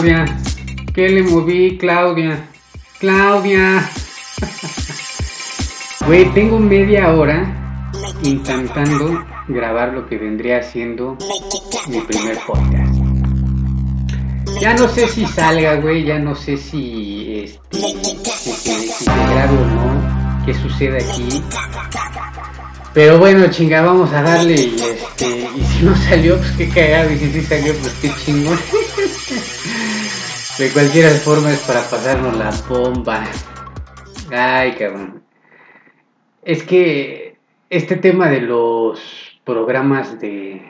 Claudia, ¿qué le moví, Claudia? Claudia. Güey, tengo media hora intentando grabar lo que vendría siendo mi primer podcast. Ya no sé si salga, güey, ya no sé si, este, se grabe o no, qué sucede aquí. Pero bueno, chinga, vamos a darle y este, y si no salió, pues qué cagado, y si sí salió, pues qué chingón. De cualquier forma es para pasarnos la bomba. Ay, cabrón. Es que este tema de los programas de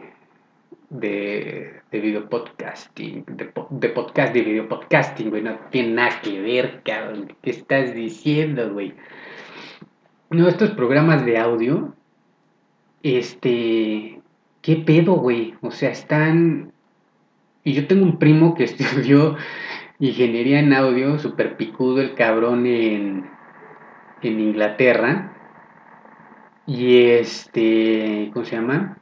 de, de video podcasting, de, de, podcast de video podcasting, güey, no tiene nada que ver, cabrón. ¿Qué estás diciendo, güey? No, estos programas de audio este, ¿qué pedo, güey? O sea, están... Y yo tengo un primo que estudió ingeniería en audio, super picudo el cabrón en, en Inglaterra. Y este, ¿cómo se llama?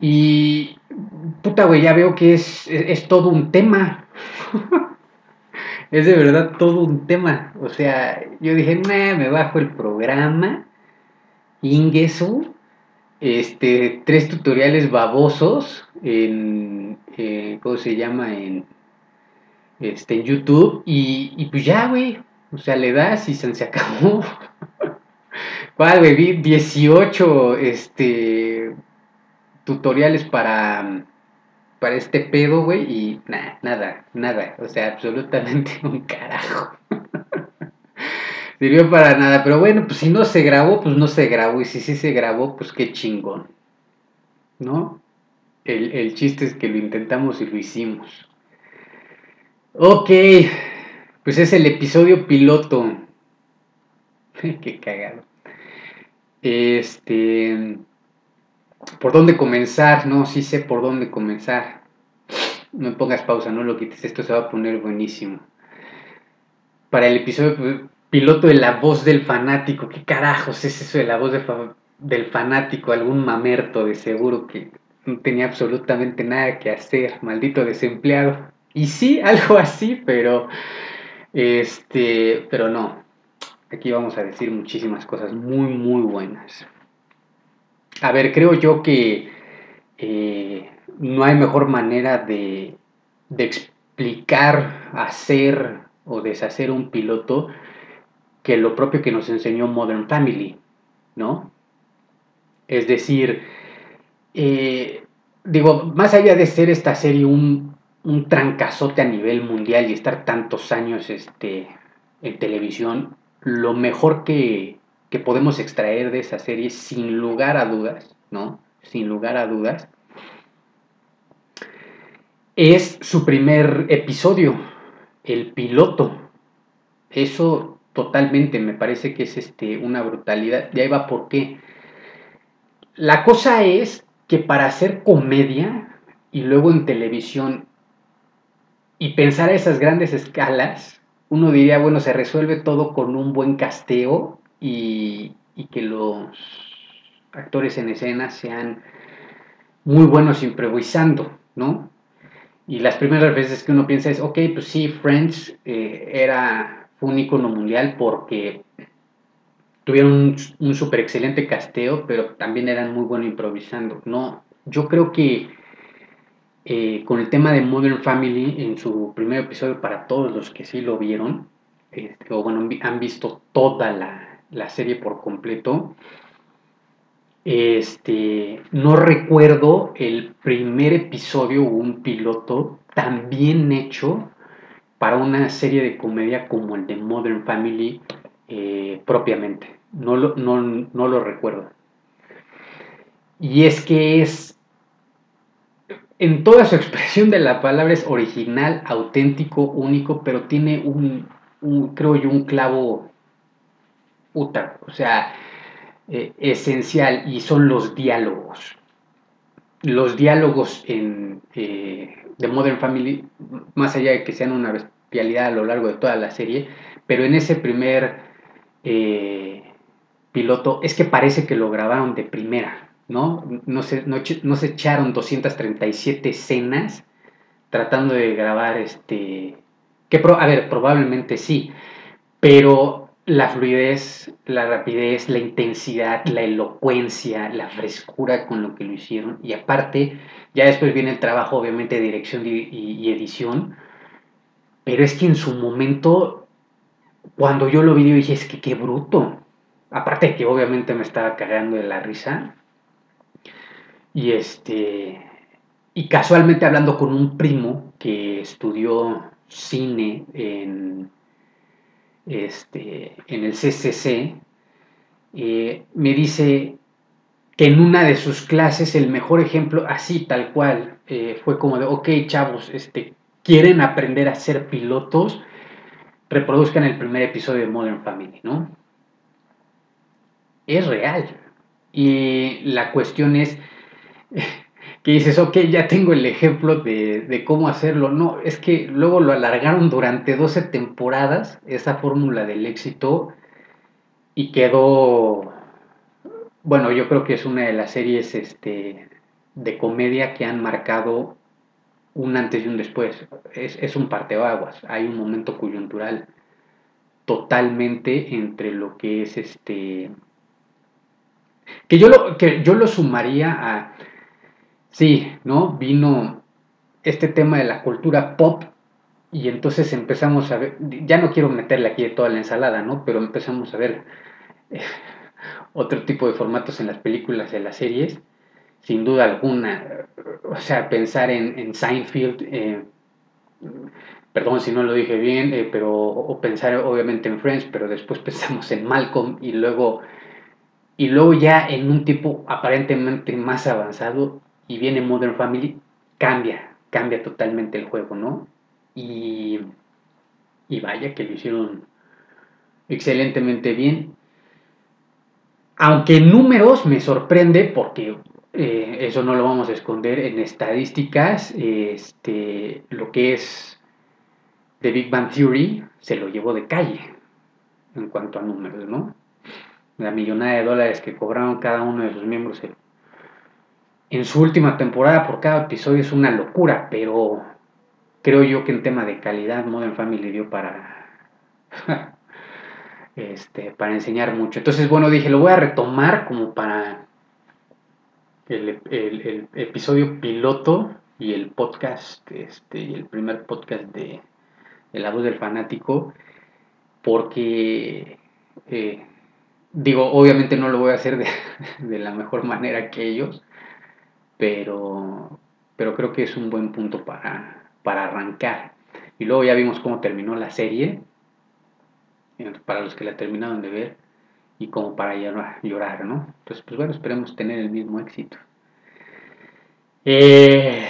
Y, puta, güey, ya veo que es, es, todo un tema. es de verdad todo un tema. O sea, yo dije, me bajo el programa Ingesu, este, tres tutoriales babosos en, eh, ¿cómo se llama? En, este, en YouTube y, y pues ya, güey, o sea, le das y se, se acabó. ¿Cuál, güey? Vi 18, este, tutoriales para, para este pedo, güey, y nada, nada, nada, o sea, absolutamente un carajo sirvió para nada. Pero bueno, pues si no se grabó, pues no se grabó. Y si sí se grabó, pues qué chingón. ¿No? El, chiste es que lo intentamos y lo hicimos. Ok, pues es el episodio piloto. qué cagado. Este. ¿Por dónde comenzar? No, sí sé por dónde comenzar. No me pongas pausa, no lo quites, esto se va a poner buenísimo. Para el episodio pues, piloto de la voz del fanático. ¿Qué carajos es eso de la voz del fanático? Algún mamerto de seguro que no tenía absolutamente nada que hacer, maldito desempleado. Y sí, algo así, pero este, pero no. Aquí vamos a decir muchísimas cosas muy, muy buenas. A ver, creo yo que eh, no hay mejor manera de, de explicar, hacer o deshacer un piloto que lo propio que nos enseñó Modern Family, ¿no? Es decir, eh, digo, más allá de ser esta serie un, un, trancazote a nivel mundial y estar tantos años este, en televisión, lo mejor que, que podemos extraer de esa serie, sin lugar a dudas, ¿no? Sin lugar a dudas, es su primer episodio, el piloto. Eso totalmente, me parece que es este, una brutalidad. Ya iba por qué. La cosa es que para hacer comedia y luego en televisión y pensar a esas grandes escalas, uno diría, bueno, se resuelve todo con un buen casteo y, y que los actores en escena sean muy buenos improvisando, ¿no? Y las primeras veces que uno piensa es, ok, pues sí, Friends eh, era un icono mundial porque tuvieron un, súper excelente casteo, pero también eran muy buenos improvisando. No, yo creo que eh, con el tema de Modern Family en su primer episodio, para todos los que sí lo vieron, este, o bueno, han visto toda la, la serie por completo, este, no recuerdo el primer episodio o un piloto tan bien hecho para una serie de comedia como el de Modern Family eh, propiamente. No lo, no, lo recuerdo. Y es que es, en toda su expresión de la palabra, es original, auténtico, único, pero tiene un, creo yo, un clavo o sea, eh, esencial, y son los diálogos. Los diálogos en, eh, de Modern Family, más allá de que sean una bestialidad a lo largo de toda la serie, pero en ese primer eh, piloto es que parece que lo grabaron de primera, ¿no? No se, no, se echaron 237 escenas tratando de grabar este... A ver, probablemente sí, pero la fluidez, la rapidez, la intensidad, la elocuencia, la frescura con lo que lo hicieron. Y aparte, ya después viene el trabajo, obviamente, de dirección y, edición. Pero es que en su momento, cuando yo lo vi, dije, es que qué bruto. Aparte de que obviamente me estaba cagando de la risa. Y este. Y casualmente hablando con un primo que estudió cine en este, en el CCC, eh, me dice que en una de sus clases el mejor ejemplo, así tal cual, eh, fue como de, ok chavos, este, quieren aprender a ser pilotos, reproduzcan el primer episodio de Modern Family, ¿no? Es real. Y la cuestión es, que dices, ok, ya tengo el ejemplo de, cómo hacerlo. No, es que luego lo alargaron durante 12 temporadas, esa fórmula del éxito, y quedó, bueno, yo creo que es una de las series este, de comedia que han marcado un antes y un después. Es, es un parteaguas, hay un momento coyuntural totalmente entre lo que es este... Que yo lo, que yo lo sumaría a sí, ¿no? Vino este tema de la cultura pop y entonces empezamos a ver, ya no quiero meterle aquí toda la ensalada, ¿no? Pero empezamos a ver eh, otro tipo de formatos en las películas, en las series, sin duda alguna. O sea, pensar en, Seinfeld, eh, perdón si no lo dije bien, eh, pero, o pensar obviamente en Friends, pero después pensamos en Malcolm y luego, y luego ya en un tipo aparentemente más avanzado, y viene Modern Family, cambia, cambia totalmente el juego, ¿no? Y, y vaya que lo hicieron excelentemente bien. Aunque en números me sorprende porque eh, eso no lo vamos a esconder en estadísticas, este, lo que es The Big Bang Theory se lo llevó de calle en cuanto a números, ¿no? La millonada de dólares que cobraron cada uno de sus miembros en su última temporada por cada episodio es una locura, pero creo yo que en tema de calidad Modern Family dio para este para enseñar mucho. Entonces, bueno, dije, lo voy a retomar como para el, episodio piloto y el podcast, este, y el primer podcast de, La Voz del Fanático, porque, eh, digo, obviamente no lo voy a hacer de, de la mejor manera que ellos, pero, pero creo que es un buen punto para, para arrancar. Y luego ya vimos cómo terminó la serie, para los que la terminaron de ver, y como para llorar, ¿no? Entonces, pues bueno, esperemos tener el mismo éxito. Eh,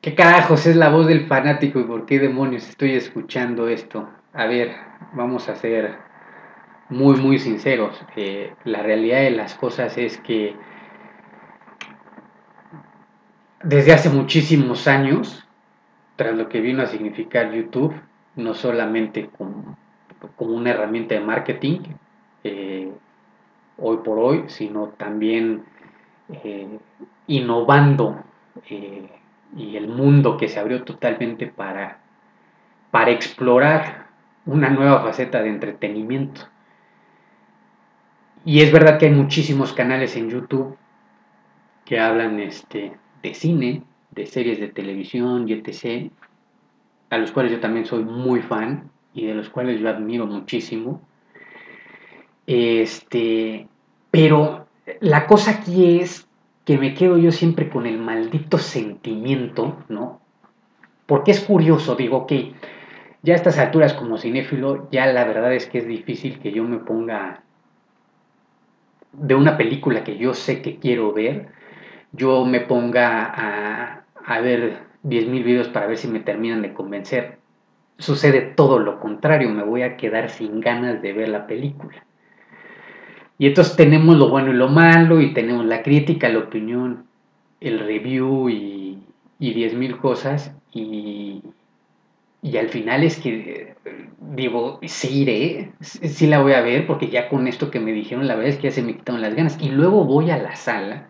¿Qué carajos es la voz del fanático y por qué demonios estoy escuchando esto? A ver, vamos a ser muy, muy sinceros. Eh, la realidad de las cosas es que desde hace muchísimos años, tras lo que vino a significar YouTube, no solamente como, una herramienta de marketing, eh, hoy por hoy, sino también eh, innovando eh, y el mundo que se abrió totalmente para, para explorar una nueva faceta de entretenimiento. Y es verdad que hay muchísimos canales en YouTube que hablan este, de cine, de series de televisión y etc., a los cuales yo también soy muy fan y de los cuales yo admiro muchísimo. Este, pero la cosa aquí es que me quedo yo siempre con el maldito sentimiento, ¿no? Porque es curioso, digo que ya a estas alturas como cinéfilo, ya la verdad es que es difícil que yo me ponga de una película que yo sé que quiero ver, yo me ponga a, a ver 10.000 videos para ver si me terminan de convencer. Sucede todo lo contrario, me voy a quedar sin ganas de ver la película. Y entonces tenemos lo bueno y lo malo, y tenemos la crítica, la opinión, el review y, y 10.000 cosas. Y, y al final es que digo, sí iré, sí la voy a ver, porque ya con esto que me dijeron, la verdad es que ya se me quitaron las ganas. Y luego voy a la sala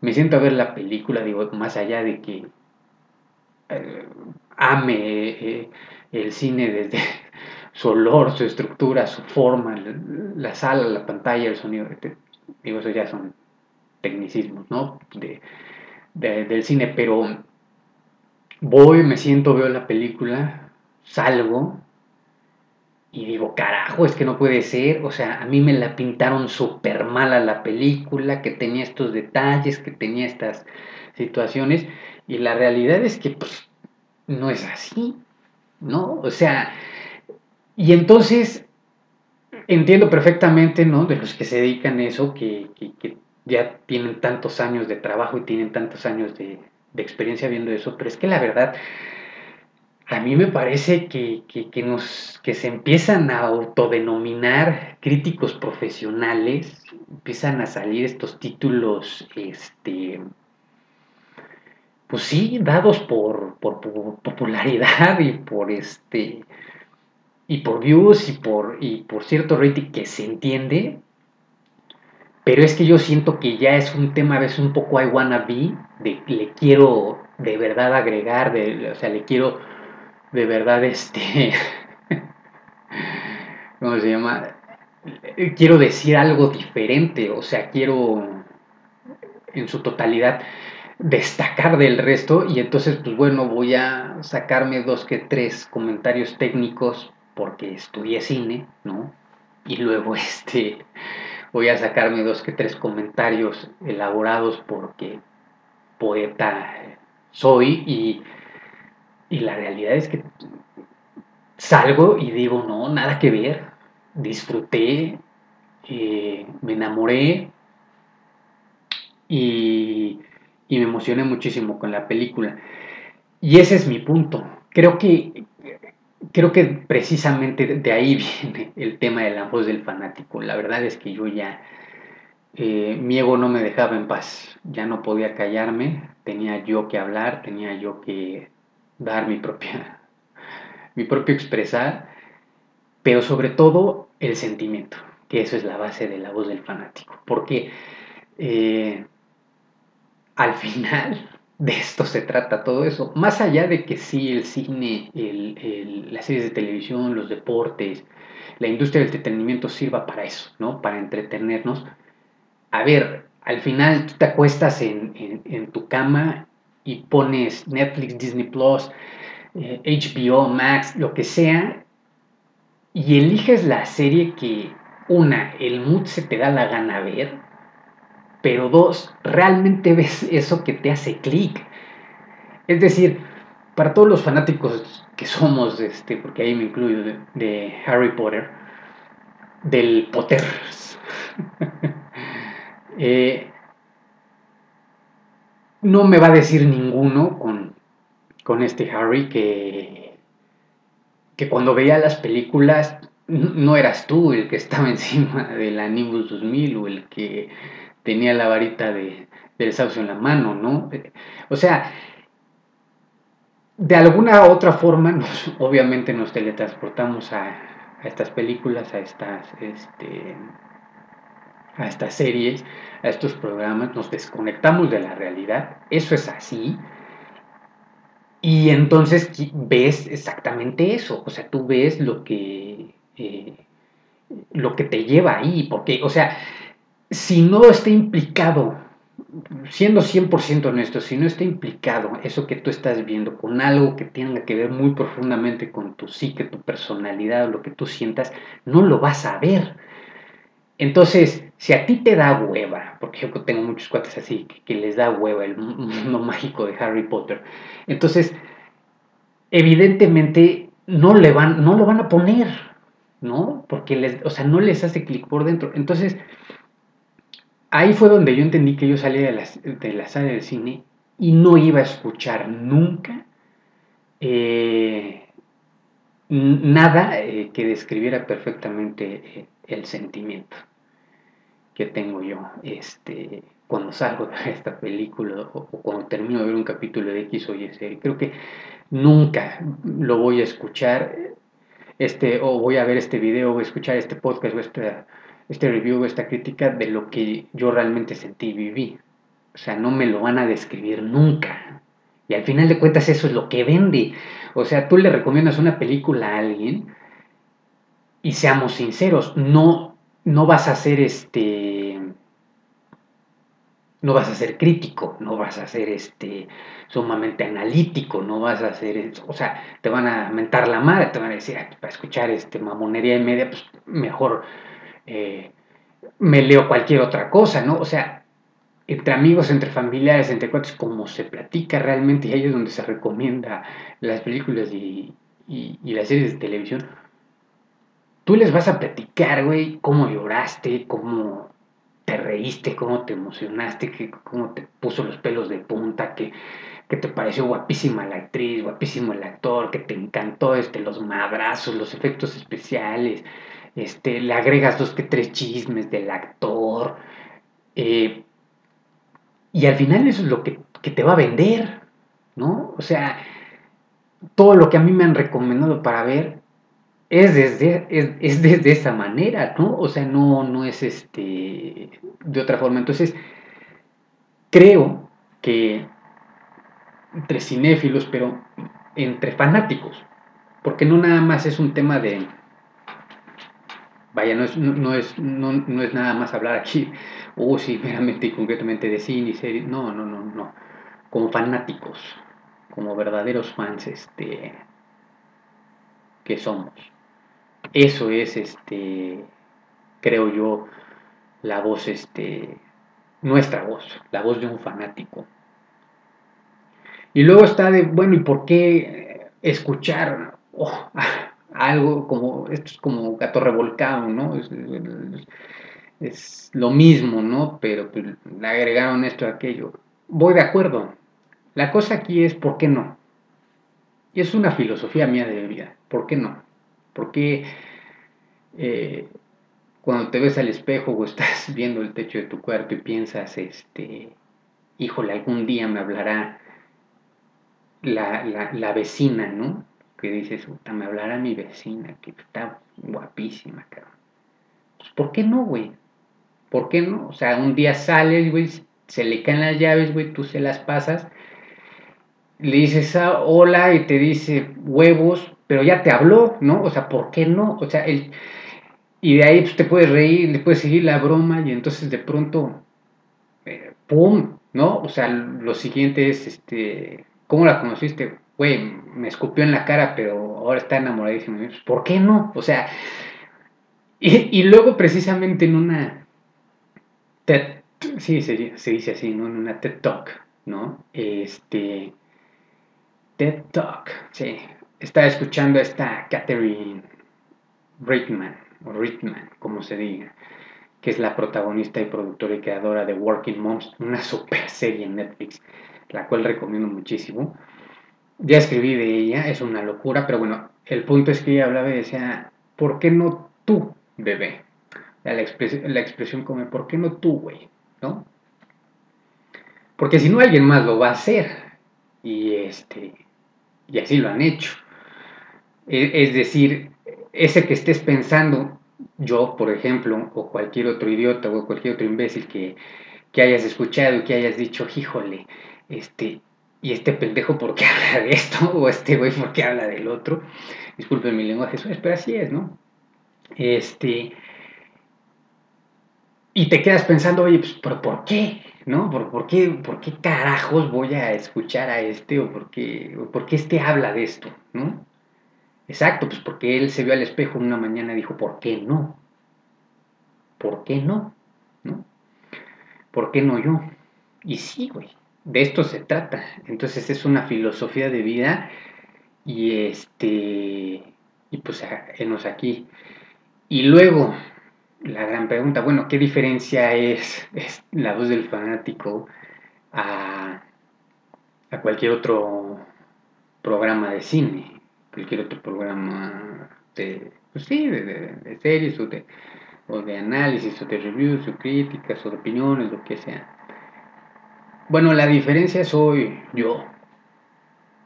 me siento a ver la película, digo, más allá de que eh, ame eh, el cine desde su olor, su estructura, su forma, la, sala, la pantalla, el sonido. Digo, eso ya son tecnicismos, ¿no? del cine, pero voy, me siento, veo la película, salgo y digo, carajo, es que no puede ser. O sea, a mí me la pintaron súper mala la película, que tenía estos detalles, que tenía estas situaciones. Y la realidad es que pues, no es así, ¿no? O sea, y entonces entiendo perfectamente, ¿no? De los que se dedican a eso, que, ya tienen tantos años de trabajo y tienen tantos años de, experiencia viendo eso, pero es que la verdad, a mí me parece que, que, nos, que se empiezan a autodenominar críticos profesionales, empiezan a salir estos títulos, este, pues sí, dados por, por, popularidad y por este y por views y por, y por cierto rating que se entiende, pero es que yo siento que ya es un tema a veces un poco I wanna be, le quiero de verdad agregar, o sea, le quiero de verdad este, ¿cómo se llama? Quiero decir algo diferente, o sea, quiero en su totalidad destacar del resto y entonces pues bueno voy a sacarme dos que tres comentarios técnicos porque estudié cine, ¿no? Y luego este voy a sacarme dos que tres comentarios elaborados porque poeta soy y, y la realidad es que salgo y digo, no, nada que ver, disfruté, eh, me enamoré y y me emocioné muchísimo con la película. Y ese es mi punto. Creo que, creo que precisamente de ahí viene el tema de la voz del fanático. La verdad es que yo ya, eh, mi ego no me dejaba en paz. Ya no podía callarme, tenía yo que hablar, tenía yo que dar mi propia, mi propio expresar, pero sobre todo el sentimiento, que eso es la base de la voz del fanático. Porque eh, al final de esto se trata todo eso. Más allá de que sí, el cine, las series de televisión, los deportes, la industria del entretenimiento sirva para eso, ¿no? Para entretenernos. A ver, al final tú te acuestas en, tu cama y pones Netflix, Disney Plus, HBO, eh, Max, lo que sea, y eliges la serie que, una, el mood se te da la gana ver, pero dos, realmente ves eso que te hace clic. Es decir, para todos los fanáticos que somos, este, porque ahí me incluyo, de, Harry Potter, del Potter, eh, no me va a decir ninguno con, con este Harry que, que cuando veía las películas no eras tú el que estaba encima de la Nimbus 2000 o el que tenía la varita de, del sauce en la mano, ¿no? O sea, de alguna otra forma, obviamente nos teletransportamos a, a, estas películas, a estas, este, a estas series, a estos programas, nos desconectamos de la realidad, eso es así, y entonces ves exactamente eso, o sea, tú ves lo que, eh, lo que te lleva ahí, porque, o sea, si no está implicado, siendo 100% honesto, si no está implicado eso que tú estás viendo con algo que tenga que ver muy profundamente con tu psique, tu personalidad, lo que tú sientas, no lo vas a ver. Entonces, si a ti te da hueva, porque yo tengo muchos cuates así, que, les da hueva el mundo mágico de Harry Potter, entonces, evidentemente no, le van, no lo van a poner, ¿no? Porque les, o sea, no les hace clic por dentro. Entonces, ahí fue donde yo entendí que yo salía de la, de la sala del cine y no iba a escuchar nunca eh, nada eh, que describiera perfectamente eh, el sentimiento que tengo yo este, cuando salgo de esta película o, cuando termino de ver un capítulo de X o Y serie. Creo que nunca lo voy a escuchar este, o voy a ver este video o escuchar este podcast o esta este review, esta crítica de lo que yo realmente sentí y viví. O sea, no me lo van a describir nunca. Y al final de cuentas eso es lo que vende. O sea, tú le recomiendas una película a alguien y seamos sinceros, no, no vas a ser este no vas a ser crítico, no vas a ser este sumamente analítico, no vas a ser, o sea, te van a mentar la madre, te van a decir, para escuchar este mamonería y media, pues mejor eh, me leo cualquier otra cosa, ¿no? O sea, entre amigos, entre familiares, entre cuates, como se platica realmente, y ahí es donde se recomienda las películas y, las series de televisión, tú les vas a platicar, güey, cómo lloraste, cómo te reíste, cómo te emocionaste, cómo te puso los pelos de punta, que, que, te pareció guapísima la actriz, guapísimo el actor, que te encantó este, los madrazos, los efectos especiales, este, le agregas dos que tres chismes del actor. Eh, y al final eso es lo que, te va a vender, ¿no? O sea, todo lo que a mí me han recomendado para ver es desde, es, desde esa manera, ¿no? O sea, no, no es este de otra forma. Entonces, creo que entre cinéfilos, pero entre fanáticos, porque no nada más es un tema de, Vaya, no es, no, es, no, es nada más hablar aquí, oh, sí, meramente y concretamente de cine y series. No, no, no, no. Como fanáticos, como verdaderos fans este, que somos. Eso es, este, creo yo, la voz, este, nuestra voz, la voz de un fanático. Y luego está de, bueno, ¿y por qué escuchar? Oh, algo como, esto es como gato revolcado, ¿no? Es, lo mismo, ¿no? Pero pues, le agregaron esto a aquello. Voy de acuerdo. La cosa aquí es, ¿por qué no? Y es una filosofía mía de vida. ¿Por qué no? Porque eh, cuando te ves al espejo o estás viendo el techo de tu cuarto y piensas, este, híjole, algún día me hablará la, la, la vecina, ¿no? Que dices, puta, me hablará mi vecina, que está guapísima, cabrón. Pues, ¿por qué no, güey? ¿Por qué no? O sea, un día sales, güey, se le caen las llaves, güey, tú se las pasas, le dices ah, hola y te dice huevos, pero ya te habló, ¿no? O sea, ¿por qué no? O sea, el, y de ahí pues, te puedes reír, le puedes seguir la broma y entonces de pronto, eh, ¡pum! ¿No? O sea, lo siguiente es, este, ¿cómo la conociste? Güey, me escupió en la cara, pero ahora está enamoradísimo. Pues, ¿Por qué no? O sea, y, luego precisamente en una TED, sí, se, dice así, ¿no? En una TED Talk, ¿no? Este, TED Talk, sí. Estaba escuchando a esta Catherine Rickman, o Rickman, como se diga, que es la protagonista y productora y creadora de Working Moms, una super serie en Netflix, la cual recomiendo muchísimo ya escribí de ella, es una locura, pero bueno, el punto es que ella hablaba y decía, ¿por qué no tú, bebé? La, expresión, la expresión como, ¿por qué no tú, güey? ¿No? Porque si no, alguien más lo va a hacer. Y, este, y así lo han hecho. E, es decir, ese que estés pensando, yo, por ejemplo, o cualquier otro idiota o cualquier otro imbécil que, que hayas escuchado y que hayas dicho, híjole, este, y este pendejo por qué habla de esto, o este güey por qué habla del otro. Disculpen mi lenguaje, pero así es, ¿no? Este. Y te quedas pensando, oye, pues, ¿pero por qué? ¿No? ¿Por, qué, ¿Por qué carajos voy a escuchar a este o por qué, por qué este habla de esto? ¿No? Exacto, pues porque él se vio al espejo una mañana y dijo, ¿por qué no? ¿Por qué no? ¿No? ¿Por qué no yo? Y sí, güey de esto se trata. Entonces es una filosofía de vida y este y pues enos aquí. Y luego la gran pregunta, bueno, ¿qué diferencia es, la voz del fanático a, a, cualquier otro programa de cine? Cualquier otro programa de, pues sí, de, series o de, o de análisis o de reviews o críticas o de opiniones, lo que sea. Bueno, la diferencia soy yo,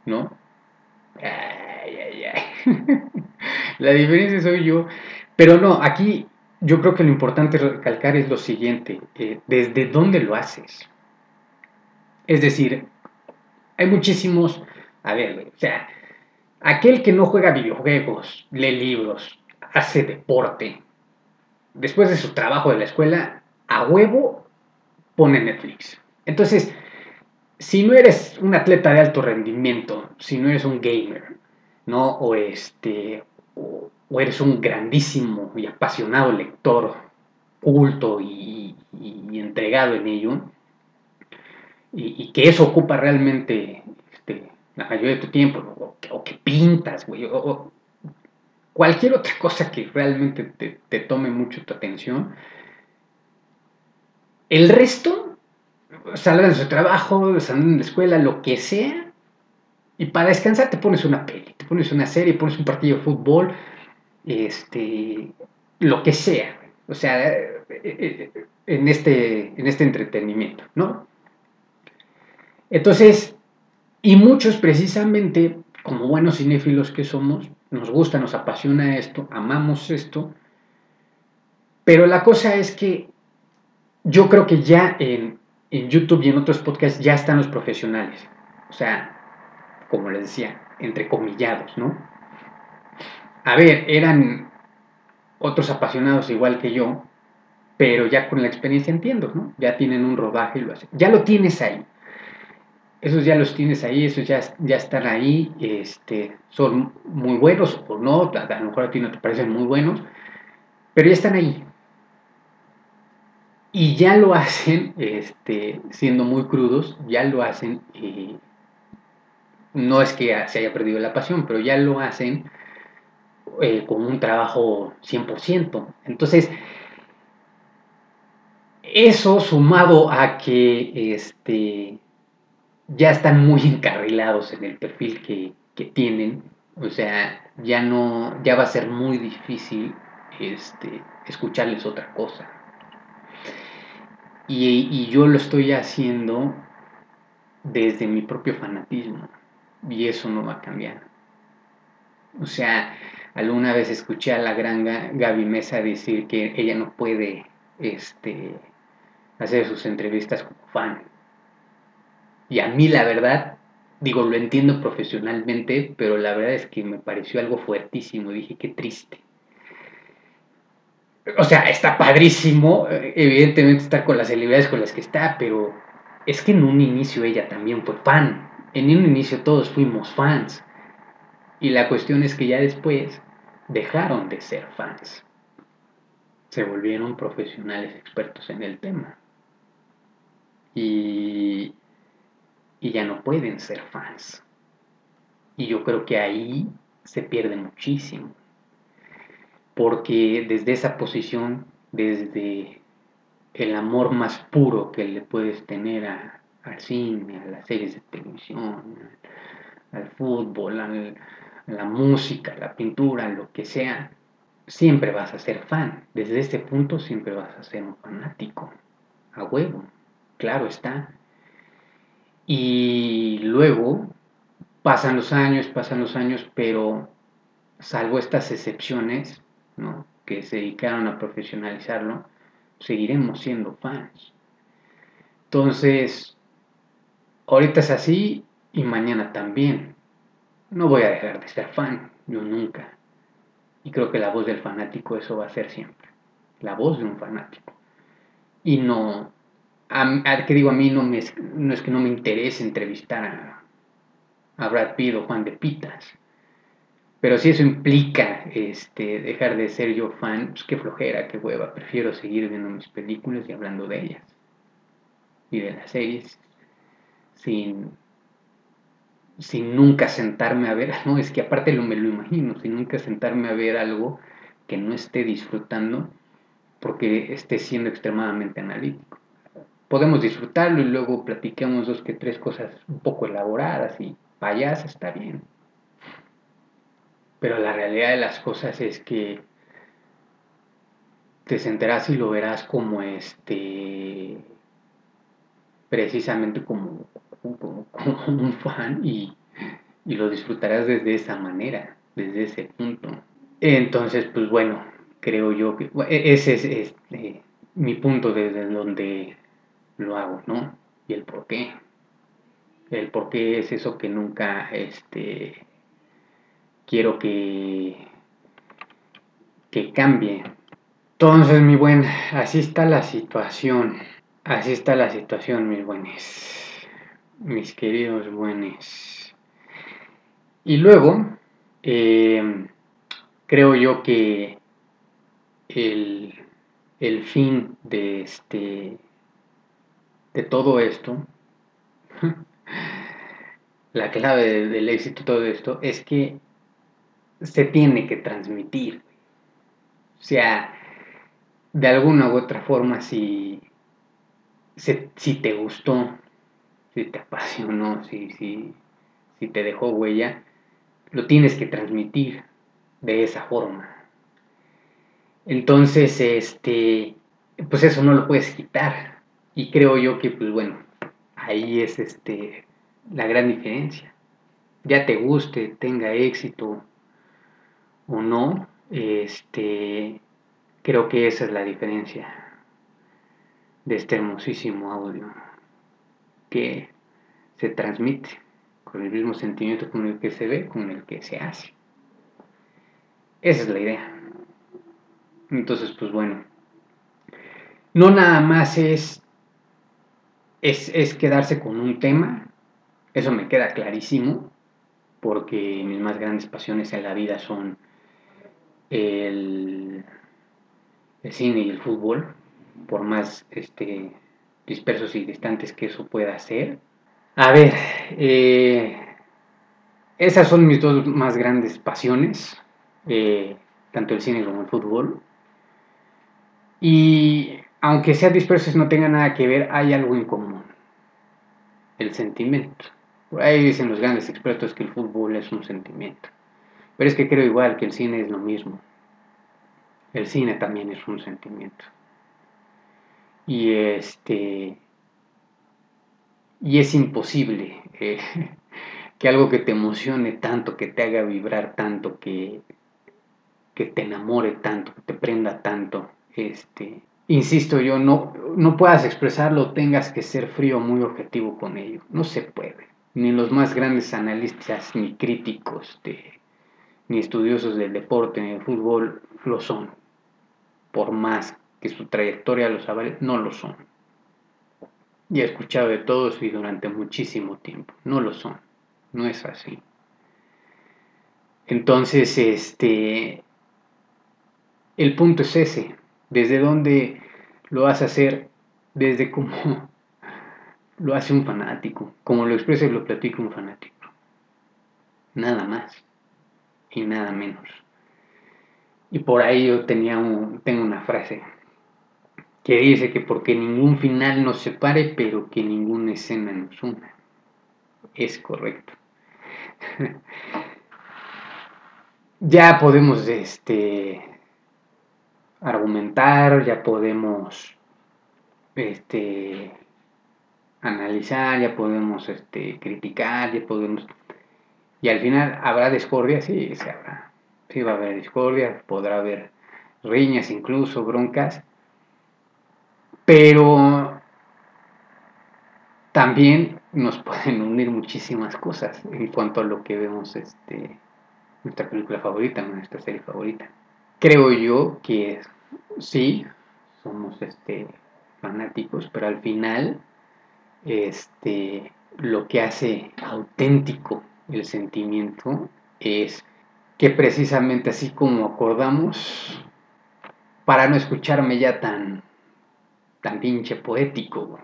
¿no? Ay, ay, ay. la diferencia soy yo. Pero no, aquí yo creo que lo importante recalcar es lo siguiente, eh, ¿desde dónde lo haces? Es decir, hay muchísimos, a ver, o sea, aquel que no juega videojuegos, lee libros, hace deporte, después de su trabajo de la escuela, a huevo pone Netflix. Entonces, si no eres un atleta de alto rendimiento, si no eres un gamer, ¿no? O este, o, eres un grandísimo y apasionado lector, culto y, entregado en ello, y, que eso ocupa realmente este, la mayoría de tu tiempo, o, que pintas, güey, o, cualquier otra cosa que realmente te, te tome mucho tu atención, el resto, salen de su trabajo, salen de la escuela, lo que sea, y para descansar te pones una peli, te pones una serie, pones un partido de fútbol, este, lo que sea, o sea, eh, eh, en este, en este entretenimiento, ¿no? Entonces, y muchos precisamente, como buenos cinéfilos que somos, nos gusta, nos apasiona esto, amamos esto, pero la cosa es que yo creo que ya en, YouTube y en otros podcasts ya están los profesionales. O sea, como les decía, entrecomillados, ¿no? A ver, eran otros apasionados igual que yo, pero ya con la experiencia entiendo, ¿no? Ya tienen un rodaje y lo hacen. Ya lo tienes ahí. Esos ya los tienes ahí, esos ya, ya están ahí, este, son muy buenos o no, a lo mejor a ti no te parecen muy buenos, pero ya están ahí y ya lo hacen, este, siendo muy crudos, ya lo hacen, eh, no es que se haya perdido la pasión, pero ya lo hacen eh, con un trabajo 100%. Entonces, eso sumado a que este, ya están muy encarrilados en el perfil que, que tienen, o sea, ya no, ya va a ser muy difícil este, escucharles otra cosa. Y, yo lo estoy haciendo desde mi propio fanatismo. Y eso no va a cambiar. O sea, alguna vez escuché a la gran Gaby Mesa decir que ella no puede este, hacer sus entrevistas como fan. Y a mí la verdad, digo, lo entiendo profesionalmente, pero la verdad es que me pareció algo fuertísimo. Dije, qué triste o sea, está padrísimo, evidentemente estar con las celebridades con las que está, pero es que en un inicio ella también fue fan. En un inicio todos fuimos fans. Y la cuestión es que ya después dejaron de ser fans. Se volvieron profesionales expertos en el tema. Y, y ya no pueden ser fans. Y yo creo que ahí se pierde muchísimo porque desde esa posición, desde el amor más puro que le puedes tener al cine, a las series de televisión, al fútbol, a la música, a la pintura, lo que sea, siempre vas a ser fan. Desde este punto siempre vas a ser un fanático, a huevo, claro está. Y luego pasan los años, pasan los años, pero salvo estas excepciones, que se dedicaron a profesionalizarlo, seguiremos siendo fans. Entonces, ahorita es así y mañana también. No voy a dejar de ser fan, yo nunca. Y creo que la voz del fanático eso va a ser siempre. La voz de un fanático. Y no, a, que digo, a mí no, no es que no me interese entrevistar a, a Brad Pitt o Juan de Pitas pero si eso implica este, dejar de ser yo fan, pues qué flojera, qué hueva. Prefiero seguir viendo mis películas y hablando de ellas. Y de las series. Sin, sin nunca sentarme a ver, no, es que aparte lo, me lo imagino, sin nunca sentarme a ver algo que no esté disfrutando porque esté siendo extremadamente analítico. Podemos disfrutarlo y luego platiquemos dos que tres cosas un poco elaboradas y payas está bien pero la realidad de las cosas es que te sentarás y lo verás como este precisamente como, un fan y, lo disfrutarás desde esa manera, desde ese punto. Entonces, pues bueno, creo yo que e, ese es este, mi punto desde donde lo hago, ¿no? Y el por qué. el por qué es eso que nunca este, quiero que, que cambie. Entonces, mi buen, así está la situación. Así está la situación, mis buenos. Mis queridos buenos. Y luego, eh, creo yo que el, el fin de este de todo esto la clave del éxito de todo esto es que se tiene que transmitir. O sea, de alguna u otra forma, si, si, te gustó, si te apasionó, si, si, si te dejó huella, lo tienes que transmitir de esa forma. Entonces, este, pues eso no lo puedes quitar. Y creo yo que, pues bueno, ahí es este, la gran diferencia. Ya te guste, tenga éxito o no, este, creo que esa es la diferencia de este hermosísimo audio que se transmite con el mismo sentimiento con el que se ve, con el que se hace. Esa es la idea. Entonces, pues bueno, no nada más es es, quedarse con un tema, eso me queda clarísimo, porque mis más grandes pasiones en la vida son el, cine y el fútbol, por más este, dispersos y distantes que eso pueda ser. A ver, eh, esas son mis dos más grandes pasiones, eh, tanto el cine como el fútbol. Y aunque sean dispersos no tengan nada que ver, hay algo en común. El sentimiento. Por ahí dicen los grandes expertos que el fútbol es un sentimiento. Pero es que creo igual que el cine es lo mismo. El cine también es un sentimiento. Y este. Y es imposible eh, que algo que te emocione tanto, que te haga vibrar tanto, que, que te enamore tanto, que te prenda tanto, este, insisto yo, no, no puedas expresarlo, tengas que ser frío, muy objetivo con ello. No se puede. Ni los más grandes analistas, ni críticos, de, ni estudiosos del deporte, ni del fútbol, lo son. Por más que su trayectoria los avale, no lo son. Y he escuchado de todos y durante muchísimo tiempo. No lo son. No es así. Entonces, este, el punto es ese desde dónde lo vas a hacer, desde cómo lo hace un fanático, como lo expresa y lo platica un fanático. Nada más y nada menos. Y por ahí yo tenía un, tengo una frase que dice que porque ningún final nos separe, pero que ninguna escena nos una. Es correcto. ya podemos este, argumentar, ya podemos este, analizar, ya podemos este, criticar, ya podemos... Y al final habrá discordia, sí, se habrá. Sí va a haber discordia, podrá haber riñas incluso, broncas, pero también nos pueden unir muchísimas cosas en cuanto a lo que vemos este nuestra película favorita, nuestra serie favorita. Creo yo que sí, somos este, fanáticos, pero al final este, lo que hace auténtico el sentimiento es que precisamente así como acordamos, para no escucharme ya tan, tan pinche poético,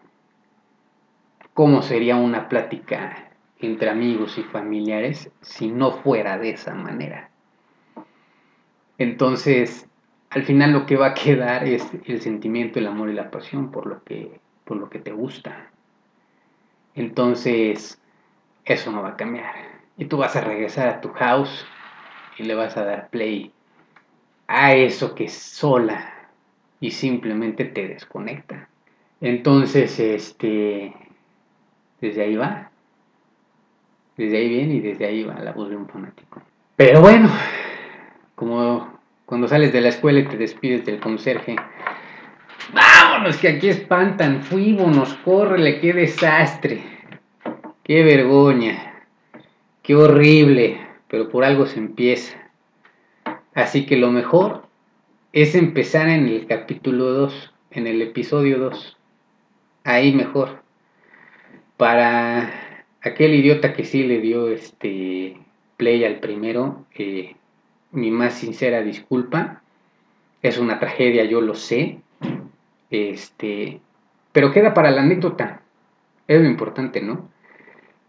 ¿cómo sería una plática entre amigos y familiares si no fuera de esa manera? Entonces, al final lo que va a quedar es el sentimiento, el amor y la pasión por lo que, por lo que te gusta. Entonces, eso no va a cambiar. Y tú vas a regresar a tu house y le vas a dar play a eso que sola y simplemente te desconecta. Entonces, este, desde ahí va. Desde ahí viene y desde ahí va la voz de un fanático. Pero bueno, como cuando sales de la escuela y te despides del conserje. Vámonos, que aquí espantan, fuímonos, córrele, qué desastre. Qué vergüenza. Qué horrible. Pero por algo se empieza. Así que lo mejor es empezar en el capítulo 2, en el episodio 2. Ahí mejor. Para aquel idiota que sí le dio este play al primero, eh, mi más sincera disculpa. Es una tragedia, yo lo sé. Este, pero queda para la anécdota. Es lo importante, ¿no?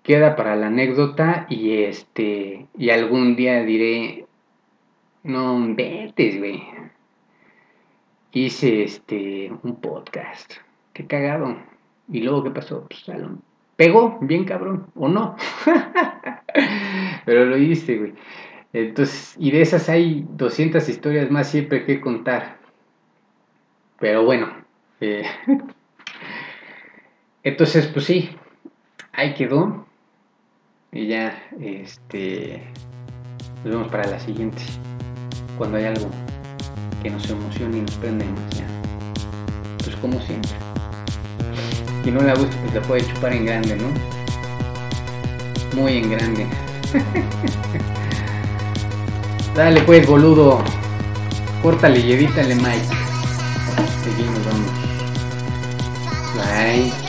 Queda para la anécdota y este y algún día diré no vete, güey. Hice este un podcast. Qué cagado. Y luego qué pasó? Pues. Pegó, bien cabrón, o no. Pero lo hice, güey. Entonces, y de esas hay 200 historias más siempre que contar. Pero bueno. Eh, entonces, pues sí, ahí quedó. Y ya, este, nos vemos para la siguiente. Cuando hay algo que nos emocione y nos prende ya. Pues como siempre. Y no la gusta, pues la puede chupar en grande, ¿no? Muy en grande. Dale pues, boludo. Córtale y edítale, Mike. Seguimos, vamos. Bye.